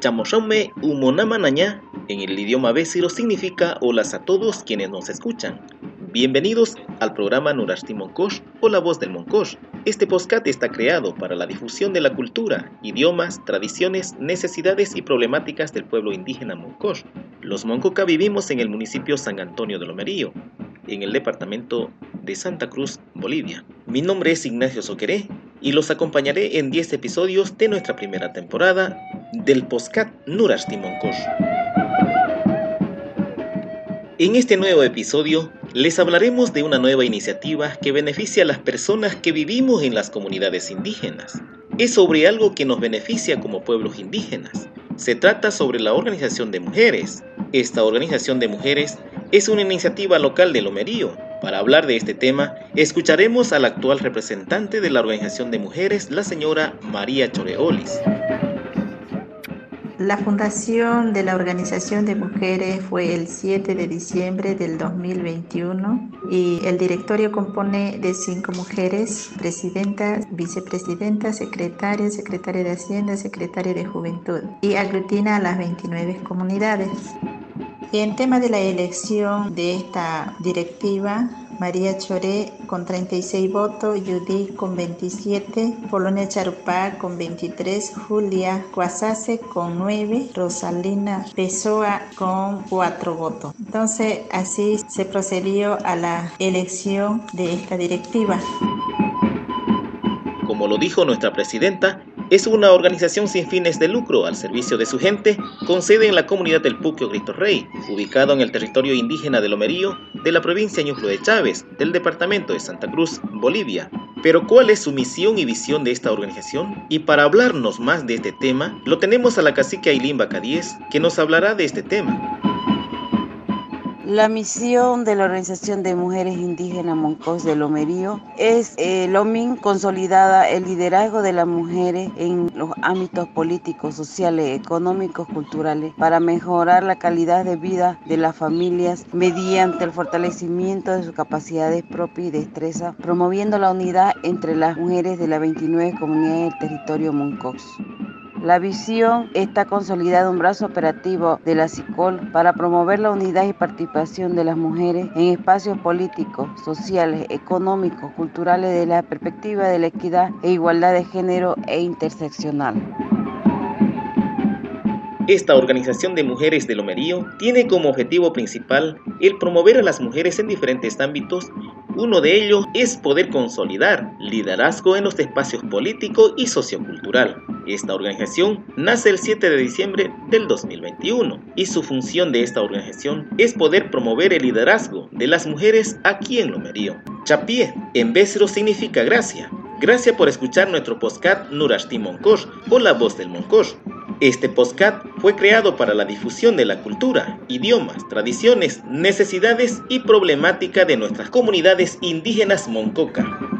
Chamoshaume Umonamanaña en el idioma Besiro significa hola a todos quienes nos escuchan. Bienvenidos al programa Nurashti Monkosh o La Voz del Monkosh. Este podcast está creado para la difusión de la cultura, idiomas, tradiciones, necesidades y problemáticas del pueblo indígena Monkosh. Los Moncoca vivimos en el municipio San Antonio de Lomerío, en el departamento de Santa Cruz, Bolivia. Mi nombre es Ignacio Soqueré y los acompañaré en 10 episodios de nuestra primera temporada del podcast Nurashti Monkosh. En este nuevo episodio les hablaremos de una nueva iniciativa que beneficia a las personas que vivimos en las comunidades indígenas. Es sobre algo que nos beneficia como pueblos indígenas. Se trata sobre la organización de mujeres. Esta organización de mujeres es una iniciativa local de Lomerío. Para hablar de este tema, escucharemos al actual representante de la organización de mujeres, la señora María Choreolis. La fundación de la Organización de Mujeres fue el 7 de diciembre del 2021 y el directorio compone de cinco mujeres, presidenta, vicepresidenta, secretaria, secretaria de Hacienda, secretaria de Juventud y aglutina a las 29 comunidades. En tema de la elección de esta directiva, María Choré con 36 votos, Judith con 27, Polonia Charupá con 23, Julia Cuasase con 9, Rosalina Pessoa con 4 votos. Entonces así se procedió a la elección de esta directiva. Como lo dijo nuestra presidenta, es una organización sin fines de lucro al servicio de su gente, con sede en la comunidad del Puquio Cristo Rey, ubicado en el territorio indígena de Lomerío, de la provincia Ñuflo de Chávez, del departamento de Santa Cruz, Bolivia. Pero ¿cuál es su misión y visión de esta organización? Y para hablarnos más de este tema, lo tenemos a la cacique Ailín Bacadíez, que nos hablará de este tema. La misión de la Organización de Mujeres Indígenas Moncos de Lomerío es eh, LOMIN consolidada el liderazgo de las mujeres en los ámbitos políticos, sociales, económicos, culturales para mejorar la calidad de vida de las familias mediante el fortalecimiento de sus capacidades propias y destreza, promoviendo la unidad entre las mujeres de las 29 comunidades del territorio Moncos. La visión está consolidada un brazo operativo de la CICOL para promover la unidad y participación de las mujeres en espacios políticos, sociales, económicos, culturales de la perspectiva de la equidad e igualdad de género e interseccional. Esta organización de mujeres de Lomerío tiene como objetivo principal el promover a las mujeres en diferentes ámbitos. Uno de ellos es poder consolidar liderazgo en los espacios político y sociocultural. Esta organización nace el 7 de diciembre del 2021 y su función de esta organización es poder promover el liderazgo de las mujeres aquí en Lomerío. Chapié en Besro significa gracia. Gracias por escuchar nuestro podcast Nurashti Monkosh o La Voz del Monkosh. Este podcast fue creado para la difusión de la cultura, idiomas, tradiciones, necesidades y problemática de nuestras comunidades indígenas Moncoca.